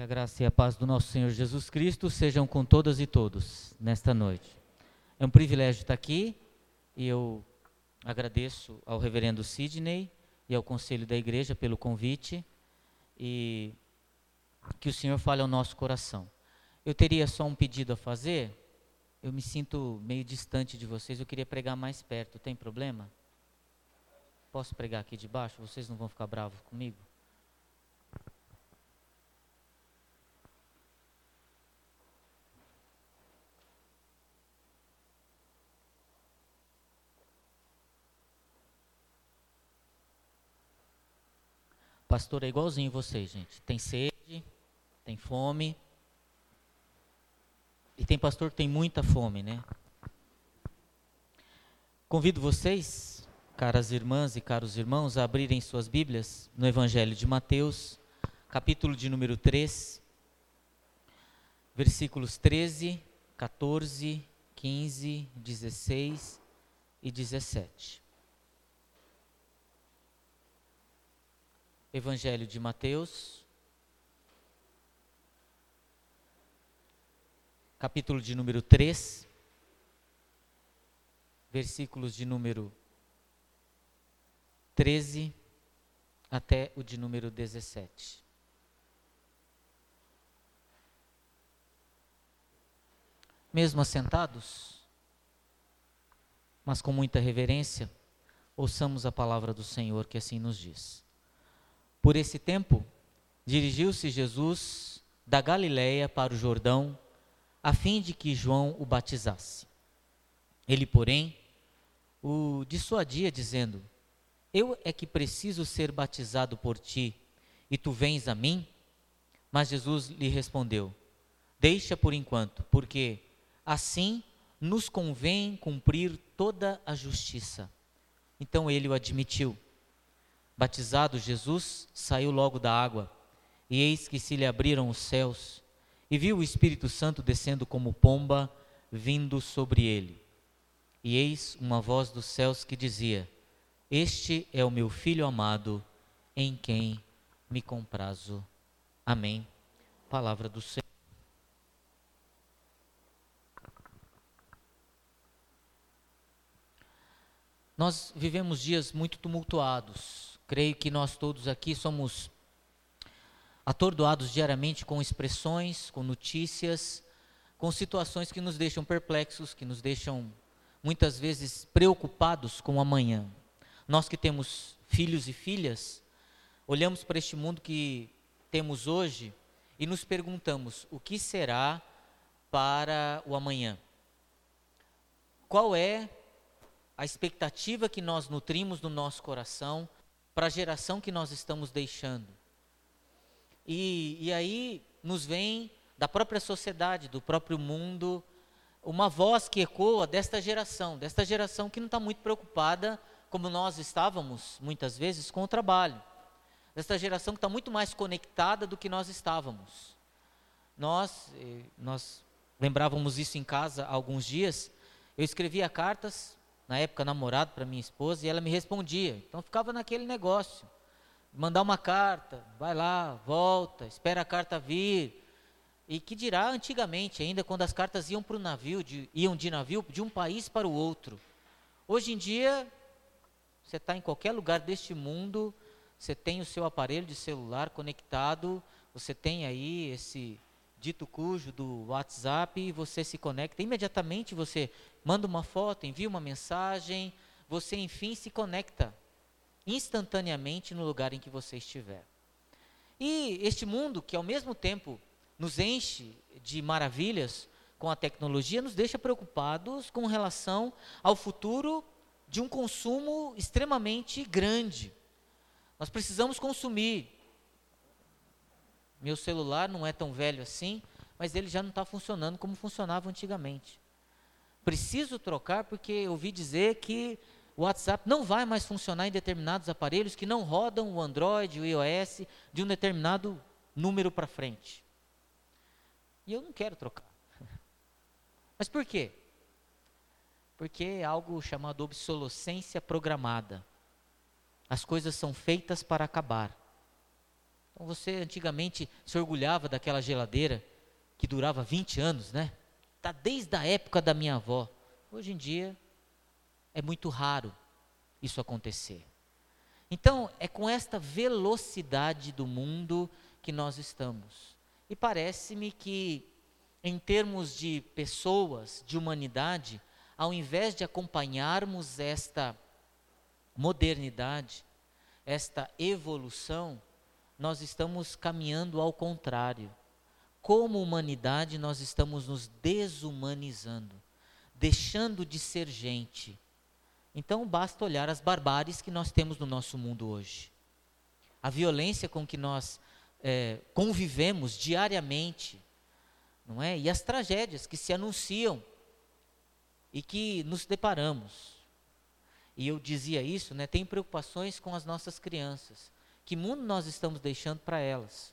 Que a graça e a paz do nosso Senhor Jesus Cristo sejam com todas e todos nesta noite. É um privilégio estar aqui e eu agradeço ao reverendo Sidney e ao conselho da igreja pelo convite e que o Senhor fale ao nosso coração. Eu teria só um pedido a fazer. Eu me sinto meio distante de vocês, eu queria pregar mais perto. Tem problema? Posso pregar aqui de baixo? Vocês não vão ficar bravos comigo? Pastor é igualzinho vocês, gente. Tem sede, tem fome. E tem pastor que tem muita fome, né? Convido vocês, caras irmãs e caros irmãos, a abrirem suas Bíblias no Evangelho de Mateus, capítulo de número 3, versículos 13, 14, 15, 16 e 17. Evangelho de Mateus, capítulo de número 3, versículos de número 13 até o de número 17. Mesmo assentados, mas com muita reverência, ouçamos a palavra do Senhor que assim nos diz. Por esse tempo, dirigiu-se Jesus da Galiléia para o Jordão, a fim de que João o batizasse. Ele, porém, o dissuadia, dizendo: Eu é que preciso ser batizado por ti, e tu vens a mim? Mas Jesus lhe respondeu: Deixa por enquanto, porque assim nos convém cumprir toda a justiça. Então ele o admitiu. Batizado Jesus, saiu logo da água, e eis que se lhe abriram os céus, e viu o Espírito Santo descendo como pomba, vindo sobre ele. E eis uma voz dos céus que dizia: Este é o meu filho amado, em quem me comprazo. Amém. Palavra do Senhor. Nós vivemos dias muito tumultuados Creio que nós todos aqui somos atordoados diariamente com expressões, com notícias, com situações que nos deixam perplexos, que nos deixam muitas vezes preocupados com o amanhã. Nós que temos filhos e filhas, olhamos para este mundo que temos hoje e nos perguntamos: o que será para o amanhã? Qual é a expectativa que nós nutrimos no nosso coração para a geração que nós estamos deixando. E, e aí nos vem da própria sociedade, do próprio mundo, uma voz que ecoa desta geração, desta geração que não está muito preocupada, como nós estávamos muitas vezes, com o trabalho. Desta geração que está muito mais conectada do que nós estávamos. Nós, eh, nós lembrávamos isso em casa há alguns dias. Eu escrevia cartas na época namorado para minha esposa, e ela me respondia. Então ficava naquele negócio. Mandar uma carta, vai lá, volta, espera a carta vir. E que dirá antigamente, ainda quando as cartas iam para o navio, de, iam de navio de um país para o outro. Hoje em dia, você está em qualquer lugar deste mundo, você tem o seu aparelho de celular conectado, você tem aí esse dito cujo do WhatsApp e você se conecta. Imediatamente você manda uma foto, envia uma mensagem, você enfim se conecta instantaneamente no lugar em que você estiver. E este mundo que ao mesmo tempo nos enche de maravilhas com a tecnologia, nos deixa preocupados com relação ao futuro de um consumo extremamente grande. Nós precisamos consumir meu celular não é tão velho assim, mas ele já não está funcionando como funcionava antigamente. Preciso trocar porque eu ouvi dizer que o WhatsApp não vai mais funcionar em determinados aparelhos que não rodam o Android, o iOS de um determinado número para frente. E eu não quero trocar. Mas por quê? Porque é algo chamado obsolescência programada. As coisas são feitas para acabar. Então você antigamente se orgulhava daquela geladeira que durava 20 anos, né? Tá desde a época da minha avó. Hoje em dia é muito raro isso acontecer. Então, é com esta velocidade do mundo que nós estamos. E parece-me que, em termos de pessoas, de humanidade, ao invés de acompanharmos esta modernidade, esta evolução, nós estamos caminhando ao contrário. Como humanidade, nós estamos nos desumanizando, deixando de ser gente então basta olhar as barbáries que nós temos no nosso mundo hoje. A violência com que nós é, convivemos diariamente, não é? E as tragédias que se anunciam e que nos deparamos. E eu dizia isso, né? Tem preocupações com as nossas crianças. Que mundo nós estamos deixando para elas?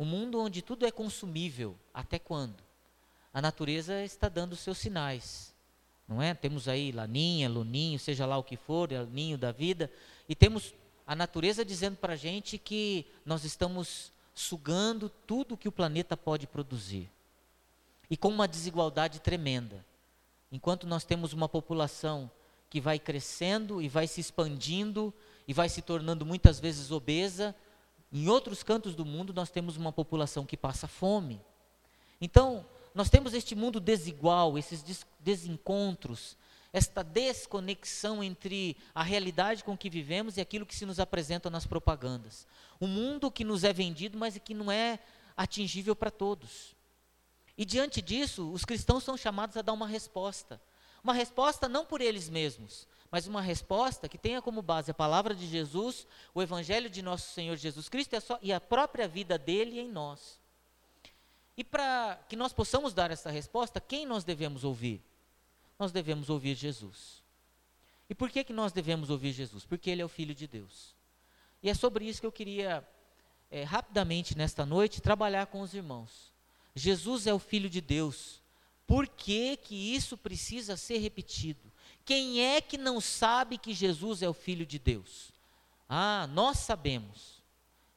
Um mundo onde tudo é consumível. Até quando? A natureza está dando seus sinais não é? Temos aí laninha, luninho, seja lá o que for, é ninho da vida, e temos a natureza dizendo para a gente que nós estamos sugando tudo que o planeta pode produzir. E com uma desigualdade tremenda. Enquanto nós temos uma população que vai crescendo e vai se expandindo e vai se tornando muitas vezes obesa, em outros cantos do mundo nós temos uma população que passa fome. Então, nós temos este mundo desigual, esses desencontros, esta desconexão entre a realidade com que vivemos e aquilo que se nos apresenta nas propagandas. Um mundo que nos é vendido, mas que não é atingível para todos. E diante disso, os cristãos são chamados a dar uma resposta. Uma resposta não por eles mesmos, mas uma resposta que tenha como base a palavra de Jesus, o evangelho de nosso Senhor Jesus Cristo e a própria vida dele em nós. E para que nós possamos dar essa resposta, quem nós devemos ouvir? Nós devemos ouvir Jesus. E por que, que nós devemos ouvir Jesus? Porque Ele é o Filho de Deus. E é sobre isso que eu queria, é, rapidamente nesta noite, trabalhar com os irmãos. Jesus é o Filho de Deus. Por que, que isso precisa ser repetido? Quem é que não sabe que Jesus é o Filho de Deus? Ah, nós sabemos.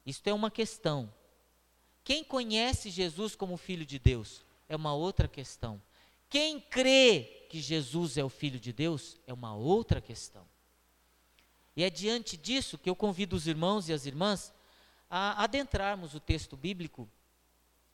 Isto é uma questão. Quem conhece Jesus como Filho de Deus é uma outra questão. Quem crê que Jesus é o Filho de Deus é uma outra questão. E é diante disso que eu convido os irmãos e as irmãs a adentrarmos o texto bíblico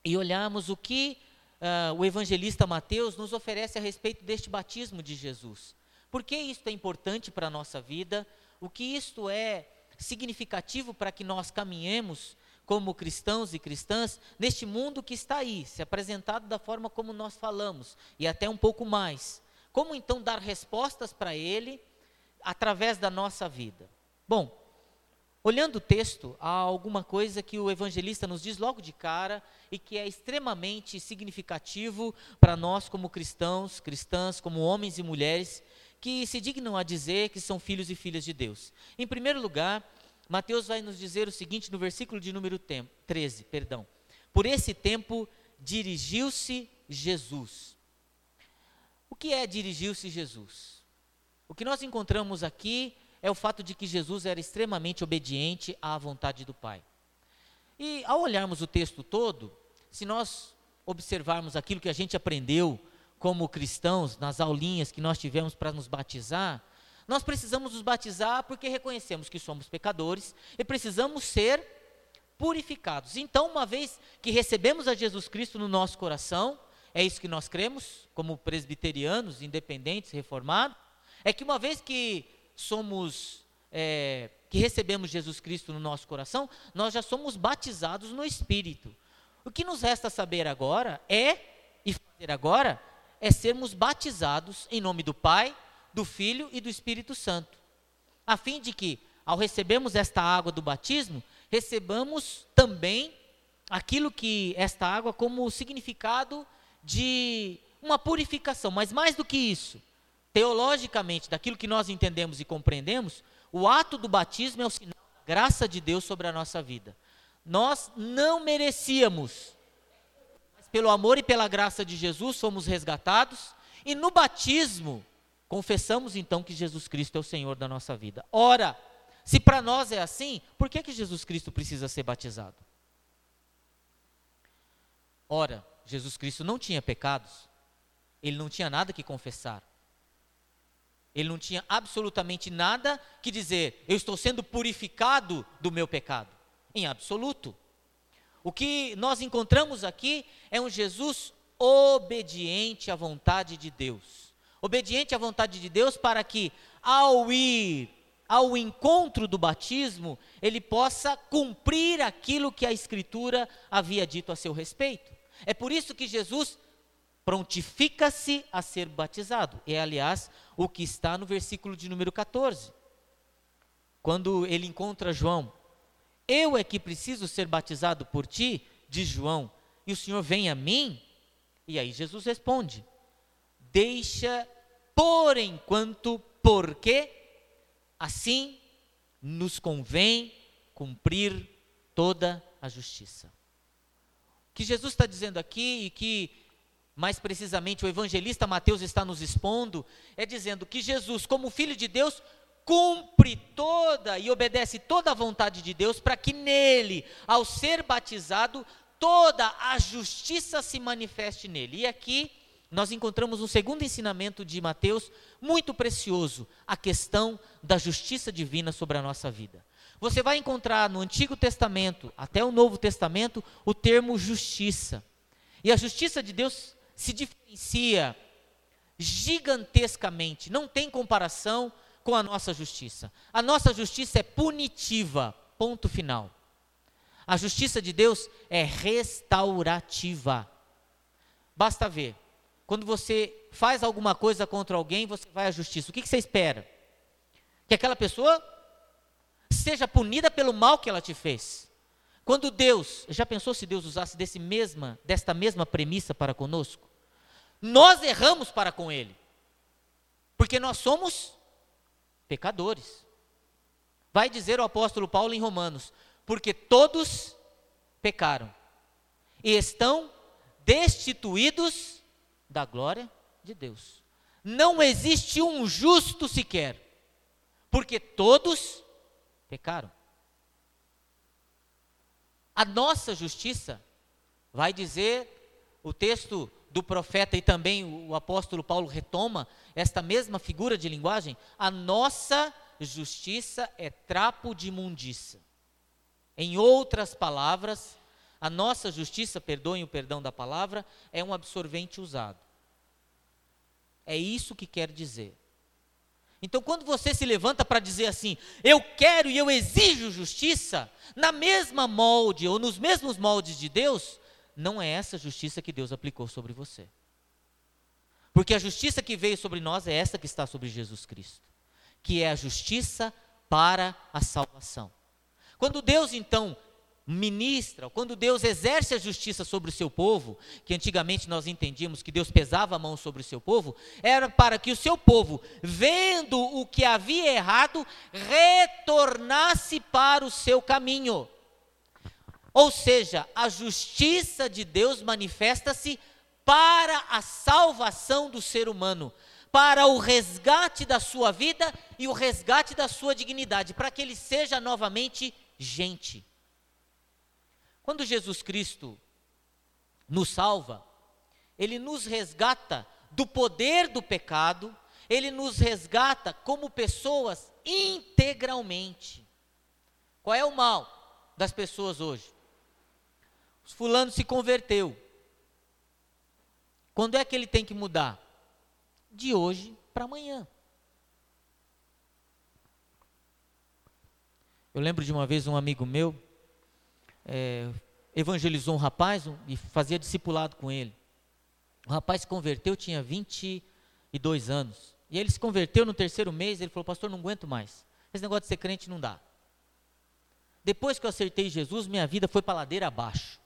e olharmos o que uh, o evangelista Mateus nos oferece a respeito deste batismo de Jesus. Por que isto é importante para a nossa vida? O que isto é significativo para que nós caminhemos como cristãos e cristãs neste mundo que está aí, se apresentado da forma como nós falamos e até um pouco mais. Como então dar respostas para ele através da nossa vida? Bom, olhando o texto, há alguma coisa que o evangelista nos diz logo de cara e que é extremamente significativo para nós como cristãos, cristãs, como homens e mulheres que se dignam a dizer que são filhos e filhas de Deus. Em primeiro lugar, Mateus vai nos dizer o seguinte no versículo de número 13, perdão. Por esse tempo dirigiu-se Jesus. O que é dirigiu-se Jesus? O que nós encontramos aqui é o fato de que Jesus era extremamente obediente à vontade do Pai. E ao olharmos o texto todo, se nós observarmos aquilo que a gente aprendeu como cristãos nas aulinhas que nós tivemos para nos batizar, nós precisamos nos batizar porque reconhecemos que somos pecadores e precisamos ser purificados. Então, uma vez que recebemos a Jesus Cristo no nosso coração, é isso que nós cremos, como presbiterianos, independentes, reformados, é que uma vez que somos, é, que recebemos Jesus Cristo no nosso coração, nós já somos batizados no Espírito. O que nos resta saber agora é, e fazer agora, é sermos batizados em nome do Pai, do Filho e do Espírito Santo, a fim de que, ao recebermos esta água do batismo, recebamos também aquilo que esta água como significado de uma purificação, mas mais do que isso, teologicamente, daquilo que nós entendemos e compreendemos, o ato do batismo é o sinal da graça de Deus sobre a nossa vida. Nós não merecíamos, pelo amor e pela graça de Jesus fomos resgatados, e no batismo Confessamos então que Jesus Cristo é o Senhor da nossa vida. Ora, Se para nós é assim, por que, que Jesus Cristo precisa ser batizado? Ora, Jesus Cristo não tinha pecados, ele não tinha nada que confessar. Ele não tinha absolutamente nada que dizer, eu estou sendo purificado do meu pecado. Em absoluto. O que nós encontramos aqui é um Jesus obediente à vontade de Deus. Obediente à vontade de Deus para que, ao ir ao encontro do batismo, ele possa cumprir aquilo que a Escritura havia dito a seu respeito. É por isso que Jesus prontifica-se a ser batizado. É, aliás, o que está no versículo de número 14. Quando ele encontra João, eu é que preciso ser batizado por ti, diz João, e o Senhor vem a mim? E aí Jesus responde: Deixa por enquanto, porque assim nos convém cumprir toda a justiça. O que Jesus está dizendo aqui e que mais precisamente o evangelista Mateus está nos expondo, é dizendo que Jesus, como Filho de Deus, cumpre toda e obedece toda a vontade de Deus para que nele, ao ser batizado, toda a justiça se manifeste nele. E aqui nós encontramos um segundo ensinamento de Mateus muito precioso, a questão da justiça divina sobre a nossa vida. Você vai encontrar no Antigo Testamento, até o Novo Testamento, o termo justiça. E a justiça de Deus se diferencia gigantescamente, não tem comparação com a nossa justiça. A nossa justiça é punitiva, ponto final. A justiça de Deus é restaurativa. Basta ver, quando você faz alguma coisa contra alguém, você vai à justiça. O que, que você espera? Que aquela pessoa seja punida pelo mal que ela te fez. Quando Deus, já pensou se Deus usasse desse mesma, desta mesma premissa para conosco? Nós erramos para com Ele, porque nós somos pecadores. Vai dizer o apóstolo Paulo em Romanos: porque todos pecaram e estão destituídos da glória de Deus. Não existe um justo sequer, porque todos pecaram. A nossa justiça, vai dizer o texto do profeta e também o apóstolo Paulo retoma esta mesma figura de linguagem, a nossa justiça é trapo de imundícia. Em outras palavras, a nossa justiça, perdoem o perdão da palavra, é um absorvente usado. É isso que quer dizer. Então, quando você se levanta para dizer assim, eu quero e eu exijo justiça, na mesma molde ou nos mesmos moldes de Deus, não é essa justiça que Deus aplicou sobre você. Porque a justiça que veio sobre nós é essa que está sobre Jesus Cristo, que é a justiça para a salvação. Quando Deus então ministra, quando Deus exerce a justiça sobre o seu povo, que antigamente nós entendíamos que Deus pesava a mão sobre o seu povo, era para que o seu povo, vendo o que havia errado, retornasse para o seu caminho. Ou seja, a justiça de Deus manifesta-se para a salvação do ser humano, para o resgate da sua vida e o resgate da sua dignidade, para que ele seja novamente gente. Quando Jesus Cristo nos salva, ele nos resgata do poder do pecado, ele nos resgata como pessoas integralmente. Qual é o mal das pessoas hoje? Fulano se converteu. Quando é que ele tem que mudar? De hoje para amanhã. Eu lembro de uma vez um amigo meu é, evangelizou um rapaz um, e fazia discipulado com ele. O rapaz se converteu, tinha 22 anos. E ele se converteu no terceiro mês, ele falou, pastor, não aguento mais. Esse negócio de ser crente não dá. Depois que eu acertei Jesus, minha vida foi para ladeira abaixo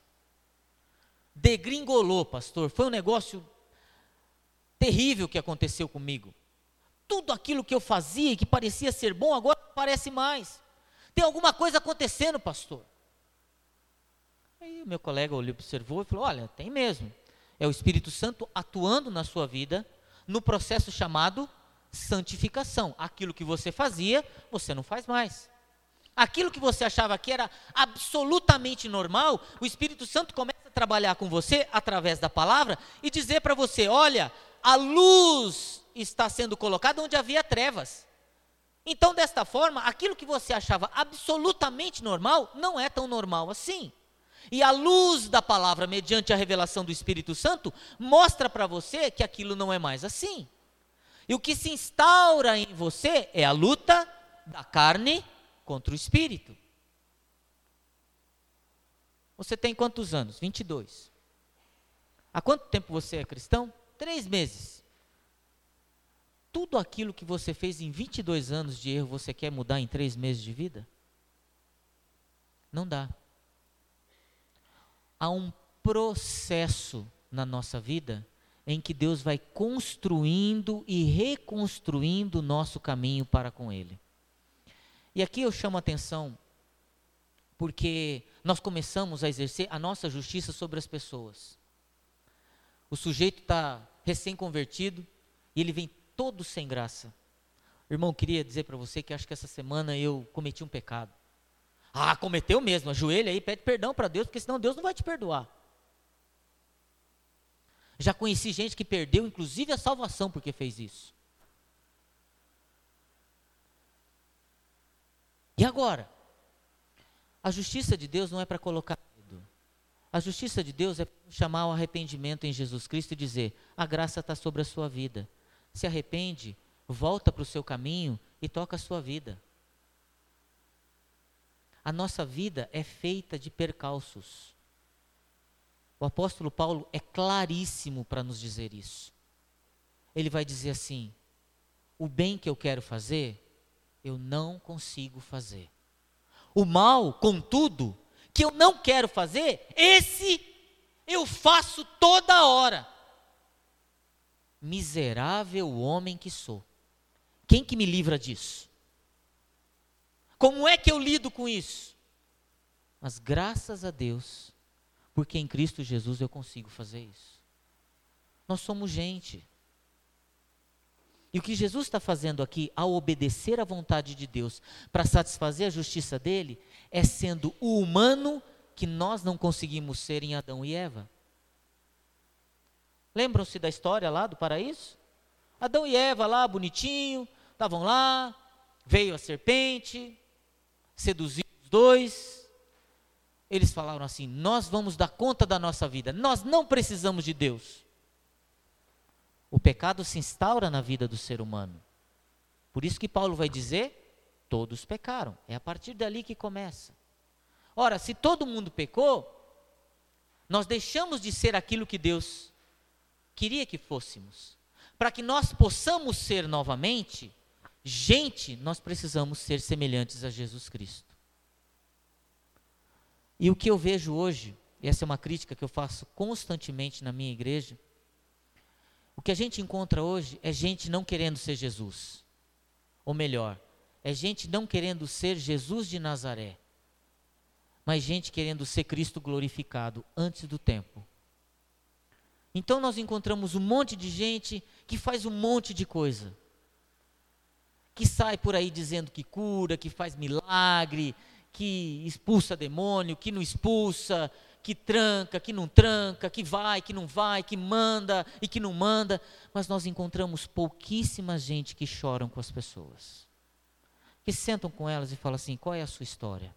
degringolou, pastor. Foi um negócio terrível que aconteceu comigo. Tudo aquilo que eu fazia e que parecia ser bom, agora não parece mais. Tem alguma coisa acontecendo, pastor. Aí meu colega observou e falou: Olha, tem mesmo. É o Espírito Santo atuando na sua vida no processo chamado santificação. Aquilo que você fazia, você não faz mais. aquilo que você achava que era absolutamente normal, o Espírito Santo começa trabalhar com você através da palavra e dizer para você: olha, a luz está sendo colocada onde havia trevas. Então, desta forma, aquilo que você achava absolutamente normal não é tão normal assim. E a luz da palavra, mediante a revelação do Espírito Santo, mostra para você que aquilo não é mais assim. E o que se instaura em você é a luta da carne contra o espírito. Você tem quantos anos? 22. Há quanto tempo você é cristão? Três meses. Tudo aquilo que você fez em 22 anos de erro, você quer mudar em três meses de vida? Não dá. Há um processo na nossa vida em que Deus vai construindo e reconstruindo o nosso caminho para com Ele. E aqui eu chamo a atenção porque nós começamos a exercer a nossa justiça sobre as pessoas. O sujeito está recém-convertido e ele vem todo sem graça. Irmão, queria dizer para você que acho que essa semana eu cometi um pecado. Ah, cometeu mesmo, ajoelha aí, pede perdão para Deus, porque senão Deus não vai te perdoar. Já conheci gente que perdeu, inclusive, a salvação porque fez isso. E agora? A justiça de Deus não é para colocar medo. A justiça de Deus é chamar ao arrependimento em Jesus Cristo e dizer: a graça está sobre a sua vida. Se arrepende, volta para o seu caminho e toca a sua vida. A nossa vida é feita de percalços. O apóstolo Paulo é claríssimo para nos dizer isso. Ele vai dizer assim: o bem que eu quero fazer, eu não consigo fazer. O mal, contudo, que eu não quero fazer, esse eu faço toda hora. Miserável homem que sou. Quem que me livra disso? Como é que eu lido com isso? Mas graças a Deus, porque em Cristo Jesus eu consigo fazer isso. Nós somos gente. E o que Jesus está fazendo aqui, ao obedecer à vontade de Deus, para satisfazer a justiça dele, é sendo o humano que nós não conseguimos ser em Adão e Eva. Lembram-se da história lá do paraíso? Adão e Eva lá, bonitinho, estavam lá, veio a serpente, seduziu os dois. Eles falaram assim: Nós vamos dar conta da nossa vida, nós não precisamos de Deus o pecado se instaura na vida do ser humano. Por isso que Paulo vai dizer: todos pecaram. É a partir dali que começa. Ora, se todo mundo pecou, nós deixamos de ser aquilo que Deus queria que fôssemos. Para que nós possamos ser novamente gente, nós precisamos ser semelhantes a Jesus Cristo. E o que eu vejo hoje, e essa é uma crítica que eu faço constantemente na minha igreja, o que a gente encontra hoje é gente não querendo ser Jesus. Ou melhor, é gente não querendo ser Jesus de Nazaré, mas gente querendo ser Cristo glorificado antes do tempo. Então nós encontramos um monte de gente que faz um monte de coisa. Que sai por aí dizendo que cura, que faz milagre, que expulsa demônio, que não expulsa, que tranca, que não tranca, que vai, que não vai, que manda e que não manda, mas nós encontramos pouquíssima gente que choram com as pessoas. Que sentam com elas e falam assim: qual é a sua história?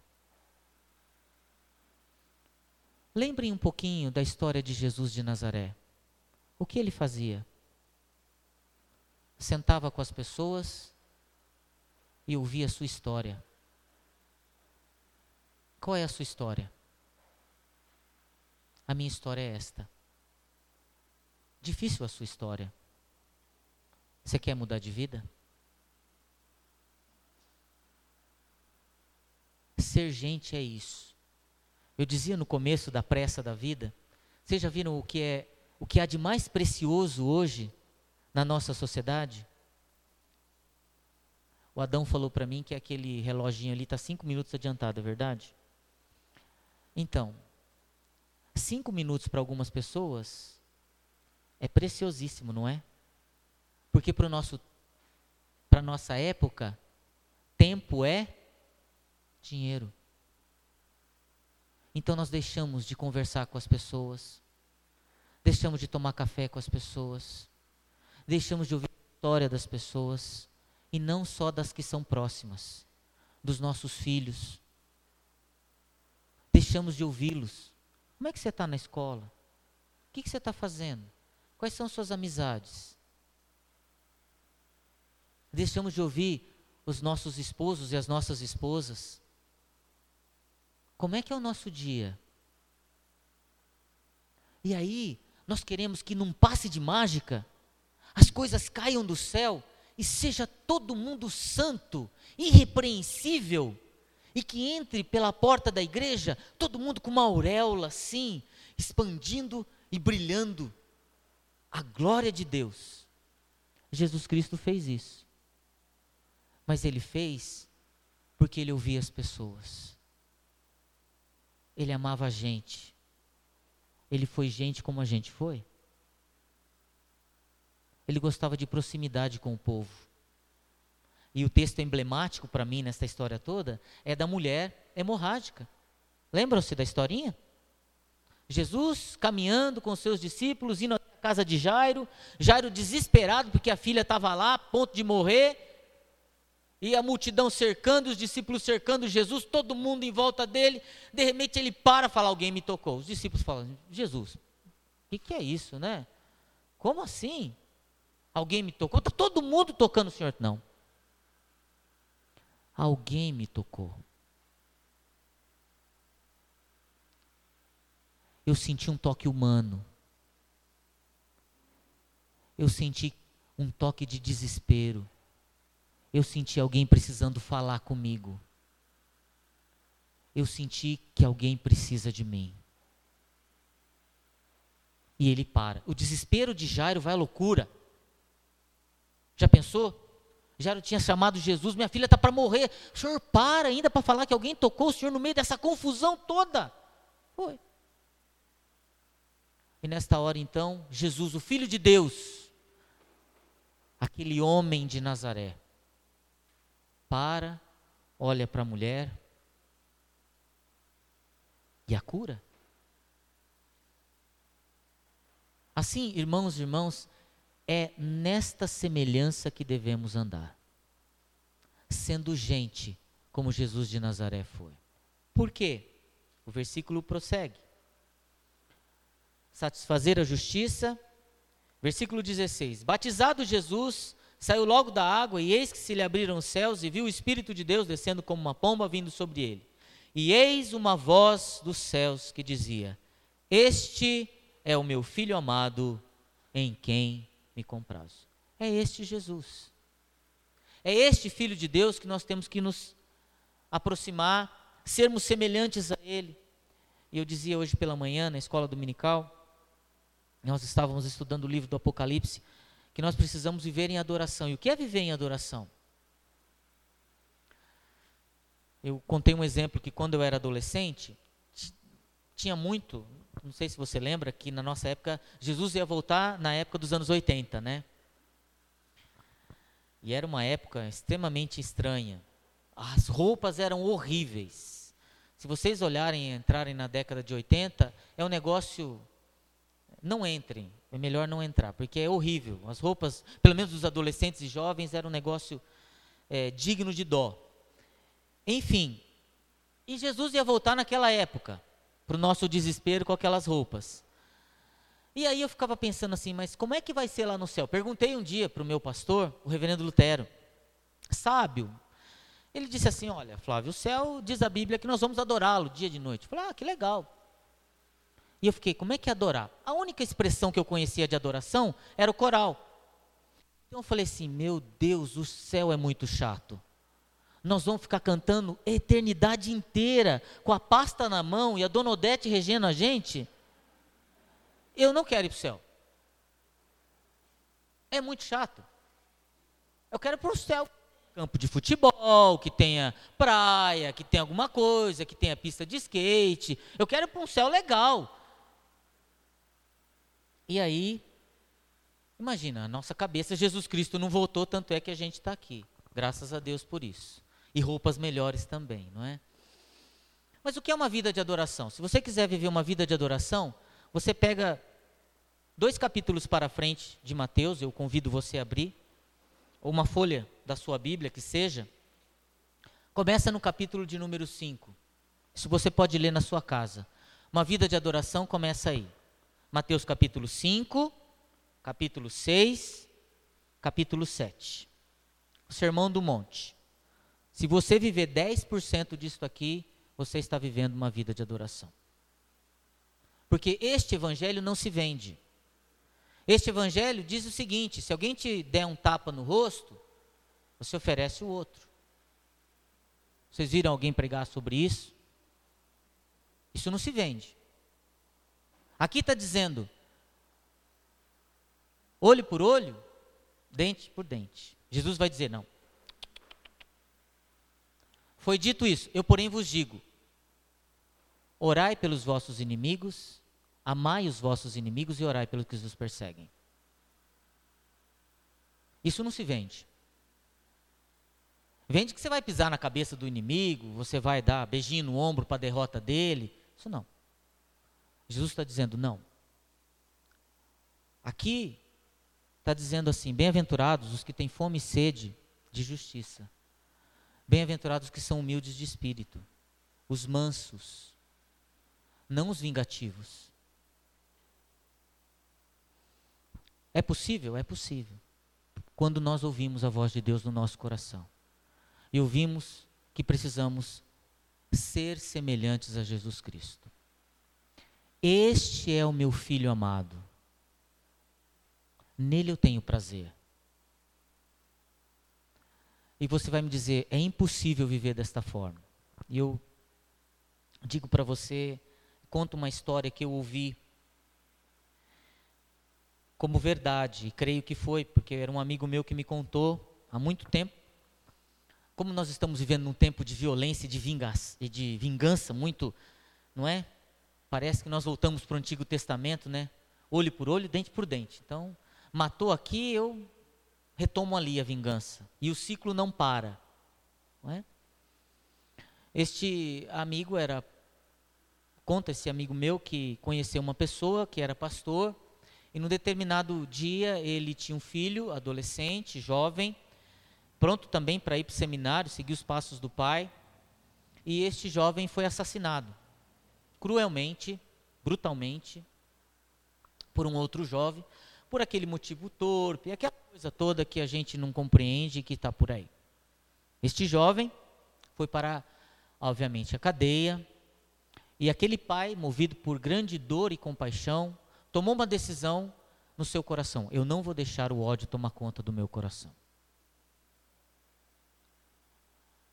Lembrem um pouquinho da história de Jesus de Nazaré. O que ele fazia? Sentava com as pessoas e ouvia a sua história. Qual é a sua história? A minha história é esta. Difícil a sua história. Você quer mudar de vida? Ser gente é isso. Eu dizia no começo da pressa da vida, vocês já viram o que é o que há de mais precioso hoje na nossa sociedade? O Adão falou para mim que aquele reloginho ali está cinco minutos adiantado, é verdade? Então, Cinco minutos para algumas pessoas é preciosíssimo, não é? Porque para nosso para nossa época, tempo é dinheiro. Então nós deixamos de conversar com as pessoas, deixamos de tomar café com as pessoas, deixamos de ouvir a história das pessoas, e não só das que são próximas, dos nossos filhos. Deixamos de ouvi-los. Como é que você está na escola? O que, que você está fazendo? Quais são suas amizades? Deixamos de ouvir os nossos esposos e as nossas esposas. Como é que é o nosso dia? E aí, nós queremos que num passe de mágica, as coisas caiam do céu e seja todo mundo santo, irrepreensível, e que entre pela porta da igreja todo mundo com uma auréola assim, expandindo e brilhando a glória de Deus. Jesus Cristo fez isso. Mas ele fez porque ele ouvia as pessoas. Ele amava a gente. Ele foi gente como a gente foi. Ele gostava de proximidade com o povo. E o texto emblemático para mim nessa história toda é da mulher hemorrágica. Lembram-se da historinha? Jesus caminhando com seus discípulos, indo à casa de Jairo, Jairo desesperado porque a filha estava lá, a ponto de morrer, e a multidão cercando, os discípulos cercando Jesus, todo mundo em volta dele. De repente ele para falar: Alguém me tocou. Os discípulos falam: Jesus, o que, que, é isso, né? Como assim? Alguém me tocou? Está todo mundo tocando o Senhor? Não. Alguém me tocou. Eu senti um toque humano. Eu senti um toque de desespero eu senti alguém precisando falar comigo. Eu senti que alguém precisa de mim. E ele para. O desespero de Jairo vai à loucura. Já pensou? Jairo tinha chamado Jesus, minha filha está para morrer. O senhor para ainda para falar que alguém tocou o senhor no meio dessa confusão toda. Foi. E nesta hora então, Jesus, o Filho de Deus, aquele homem de Nazaré, para, olha para a mulher e a cura. Assim, irmãos e irmãos, é nesta semelhança que devemos andar, sendo gente como Jesus de Nazaré foi. Por quê? O versículo prossegue. Satisfazer a justiça, versículo 16: Batizado Jesus, Saiu logo da água, e eis que se lhe abriram os céus, e viu o Espírito de Deus descendo como uma pomba vindo sobre ele. E eis uma voz dos céus que dizia: Este é o meu filho amado, em quem me comprazo. É este Jesus. É este Filho de Deus que nós temos que nos aproximar, sermos semelhantes a Ele. E eu dizia hoje pela manhã, na escola dominical, nós estávamos estudando o livro do Apocalipse, que nós precisamos viver em adoração. E o que é viver em adoração? Eu contei um exemplo que quando eu era adolescente, tinha muito, não sei se você lembra, que na nossa época, Jesus ia voltar na época dos anos 80, né? E era uma época extremamente estranha. As roupas eram horríveis. Se vocês olharem e entrarem na década de 80, é um negócio. Não entrem é melhor não entrar, porque é horrível. As roupas, pelo menos dos adolescentes e jovens, era um negócio é, digno de dó. Enfim, e Jesus ia voltar naquela época, para o nosso desespero com aquelas roupas. E aí eu ficava pensando assim, mas como é que vai ser lá no céu? Perguntei um dia para o meu pastor, o reverendo Lutero, sábio. Ele disse assim: Olha, Flávio, o céu diz a Bíblia que nós vamos adorá-lo dia e noite. Eu falei: Ah, que legal. E eu fiquei, como é que é adorar? A única expressão que eu conhecia de adoração era o coral. Então eu falei assim: meu Deus, o céu é muito chato. Nós vamos ficar cantando eternidade inteira, com a pasta na mão e a dona Odete regendo a gente. Eu não quero ir para o céu. É muito chato. Eu quero ir para o céu. Campo de futebol, que tenha praia, que tenha alguma coisa, que tenha pista de skate. Eu quero ir para um céu legal. E aí, imagina, a nossa cabeça, Jesus Cristo não voltou, tanto é que a gente está aqui. Graças a Deus por isso. E roupas melhores também, não é? Mas o que é uma vida de adoração? Se você quiser viver uma vida de adoração, você pega dois capítulos para frente de Mateus, eu convido você a abrir, ou uma folha da sua Bíblia que seja. Começa no capítulo de número 5. Isso você pode ler na sua casa. Uma vida de adoração começa aí. Mateus capítulo 5, capítulo 6, capítulo 7. O Sermão do Monte. Se você viver 10% disso aqui, você está vivendo uma vida de adoração. Porque este evangelho não se vende. Este evangelho diz o seguinte: se alguém te der um tapa no rosto, você oferece o outro. Vocês viram alguém pregar sobre isso? Isso não se vende. Aqui está dizendo: olho por olho, dente por dente. Jesus vai dizer: não. Foi dito isso, eu porém vos digo: Orai pelos vossos inimigos, amai os vossos inimigos e orai pelos que os perseguem. Isso não se vende. Vende que você vai pisar na cabeça do inimigo, você vai dar beijinho no ombro para a derrota dele. Isso não. Jesus está dizendo não. Aqui está dizendo assim: bem-aventurados os que têm fome e sede de justiça. Bem-aventurados os que são humildes de espírito, os mansos, não os vingativos. É possível? É possível. Quando nós ouvimos a voz de Deus no nosso coração e ouvimos que precisamos ser semelhantes a Jesus Cristo. Este é o meu filho amado. Nele eu tenho prazer. E você vai me dizer, é impossível viver desta forma. E eu digo para você, conto uma história que eu ouvi como verdade, e creio que foi, porque era um amigo meu que me contou há muito tempo. Como nós estamos vivendo num tempo de violência e de vingança, e de vingança muito, não é? Parece que nós voltamos para o Antigo Testamento, né? Olho por olho, dente por dente. Então, matou aqui, eu retomo ali a vingança. E o ciclo não para. Não é? Este amigo era Conta esse amigo meu que conheceu uma pessoa que era pastor e num determinado dia ele tinha um filho, adolescente, jovem, pronto também para ir para o seminário, seguir os passos do pai. E este jovem foi assassinado, cruelmente, brutalmente, por um outro jovem, por aquele motivo torpe, aquela coisa toda que a gente não compreende e que está por aí. Este jovem foi para, obviamente, a cadeia, e aquele pai, movido por grande dor e compaixão, tomou uma decisão no seu coração: eu não vou deixar o ódio tomar conta do meu coração.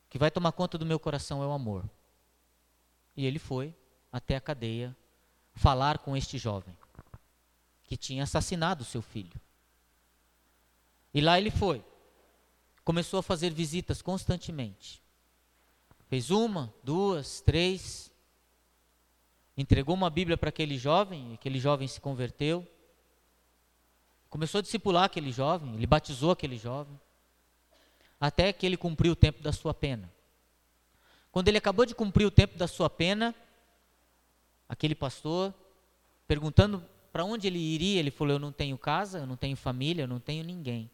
O que vai tomar conta do meu coração é o amor. E ele foi até a cadeia falar com este jovem que tinha assassinado seu filho. E lá ele foi. Começou a fazer visitas constantemente. Fez uma, duas, três, entregou uma Bíblia para aquele jovem, e aquele jovem se converteu. Começou a discipular aquele jovem, ele batizou aquele jovem, até que ele cumpriu o tempo da sua pena. Quando ele acabou de cumprir o tempo da sua pena, aquele pastor, perguntando para onde ele iria, ele falou: Eu não tenho casa, eu não tenho família, eu não tenho ninguém.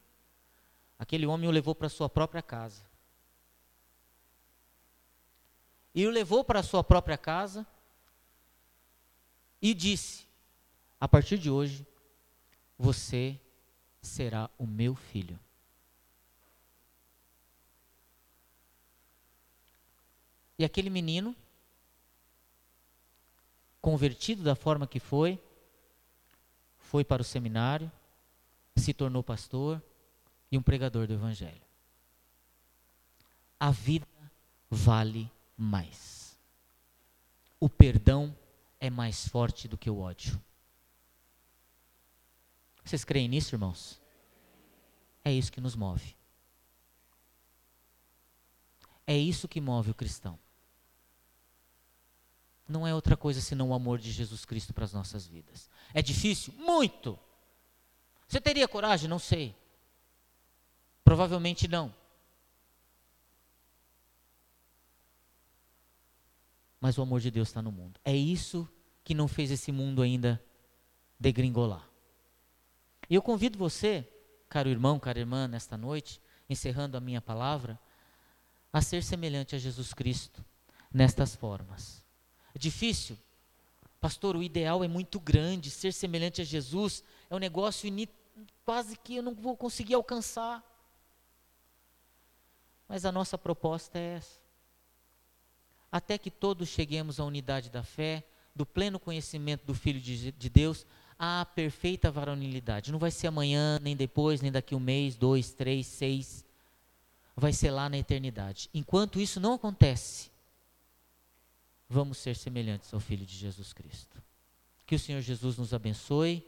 Aquele homem o levou para sua própria casa. E o levou para sua própria casa e disse: A partir de hoje, você será o meu filho. E aquele menino, convertido da forma que foi, foi para o seminário, se tornou pastor e um pregador do Evangelho. A vida vale mais. O perdão é mais forte do que o ódio. Vocês creem nisso, irmãos? É isso que nos move. É isso que move o cristão. Não é outra coisa senão o amor de Jesus Cristo para as nossas vidas. É difícil? Muito. Você teria coragem? Não sei. Provavelmente não. mas o amor de Deus está no mundo. É isso que não fez esse mundo ainda degringolar. E eu convido você, caro irmão, cara irmã, nesta noite, encerrando a minha palavra, a ser semelhante a Jesus Cristo nestas formas. É difícil? Pastor, o ideal é muito grande, ser semelhante a Jesus é um negócio quase que eu não vou conseguir alcançar. Mas a nossa proposta é essa. Até que todos cheguemos à unidade da fé, do pleno conhecimento do Filho de, de Deus, à perfeita varonilidade. Não vai ser amanhã, nem depois, nem daqui um mês, dois, três, seis. Vai ser lá na eternidade. Enquanto isso não acontece, vamos ser semelhantes ao Filho de Jesus Cristo. Que o Senhor Jesus nos abençoe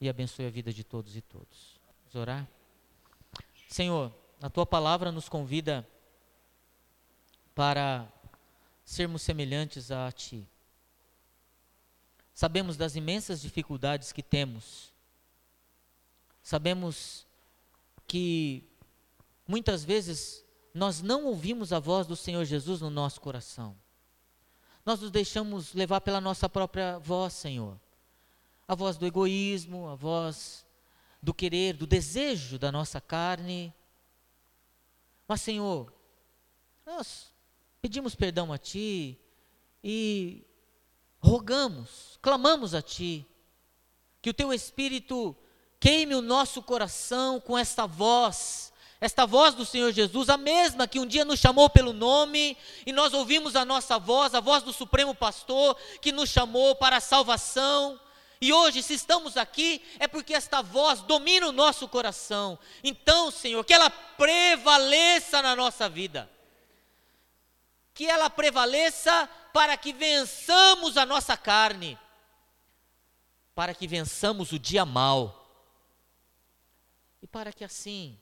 e abençoe a vida de todos e todos. Vamos orar? Senhor, a tua palavra nos convida para sermos semelhantes a ti. Sabemos das imensas dificuldades que temos. Sabemos que muitas vezes nós não ouvimos a voz do Senhor Jesus no nosso coração. Nós nos deixamos levar pela nossa própria voz, Senhor. A voz do egoísmo, a voz do querer, do desejo da nossa carne, mas, Senhor, nós pedimos perdão a Ti e rogamos, clamamos a Ti, que o Teu Espírito queime o nosso coração com esta voz, esta voz do Senhor Jesus, a mesma que um dia nos chamou pelo nome, e nós ouvimos a nossa voz, a voz do Supremo Pastor, que nos chamou para a salvação, e hoje, se estamos aqui, é porque esta voz domina o nosso coração. Então, Senhor, que ela prevaleça na nossa vida. Que ela prevaleça para que vençamos a nossa carne. Para que vençamos o dia mal. E para que assim,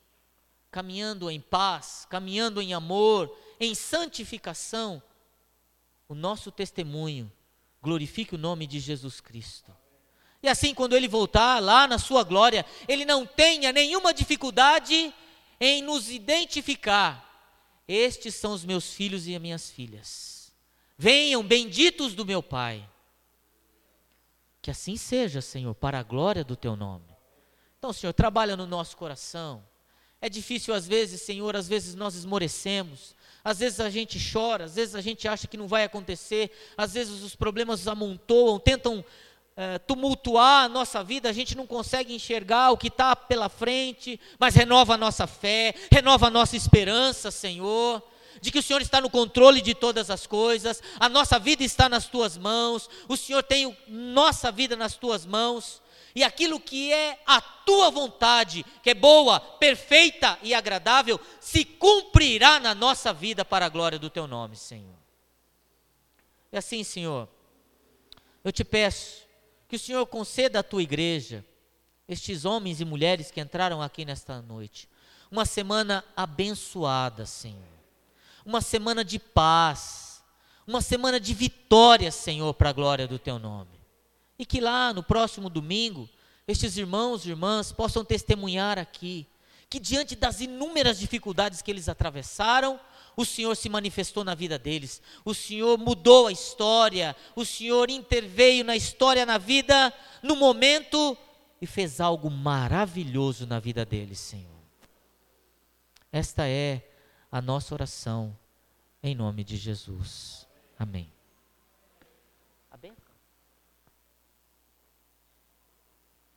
caminhando em paz, caminhando em amor, em santificação, o nosso testemunho glorifique o nome de Jesus Cristo. E assim, quando ele voltar lá na sua glória, ele não tenha nenhuma dificuldade em nos identificar. Estes são os meus filhos e as minhas filhas. Venham, benditos do meu Pai. Que assim seja, Senhor, para a glória do teu nome. Então, Senhor, trabalha no nosso coração. É difícil às vezes, Senhor, às vezes nós esmorecemos, às vezes a gente chora, às vezes a gente acha que não vai acontecer, às vezes os problemas amontoam, tentam é, tumultuar a nossa vida, a gente não consegue enxergar o que está pela frente, mas renova a nossa fé, renova a nossa esperança, Senhor, de que o Senhor está no controle de todas as coisas, a nossa vida está nas tuas mãos, o Senhor tem nossa vida nas tuas mãos, e aquilo que é a tua vontade, que é boa, perfeita e agradável, se cumprirá na nossa vida para a glória do teu nome, Senhor. E assim, Senhor, eu te peço, que o Senhor conceda à tua igreja, estes homens e mulheres que entraram aqui nesta noite, uma semana abençoada, Senhor. Uma semana de paz, uma semana de vitória, Senhor, para a glória do teu nome. E que lá no próximo domingo, estes irmãos e irmãs possam testemunhar aqui que diante das inúmeras dificuldades que eles atravessaram, o Senhor se manifestou na vida deles, o Senhor mudou a história, o Senhor interveio na história, na vida, no momento e fez algo maravilhoso na vida deles, Senhor. Esta é a nossa oração, em nome de Jesus. Amém.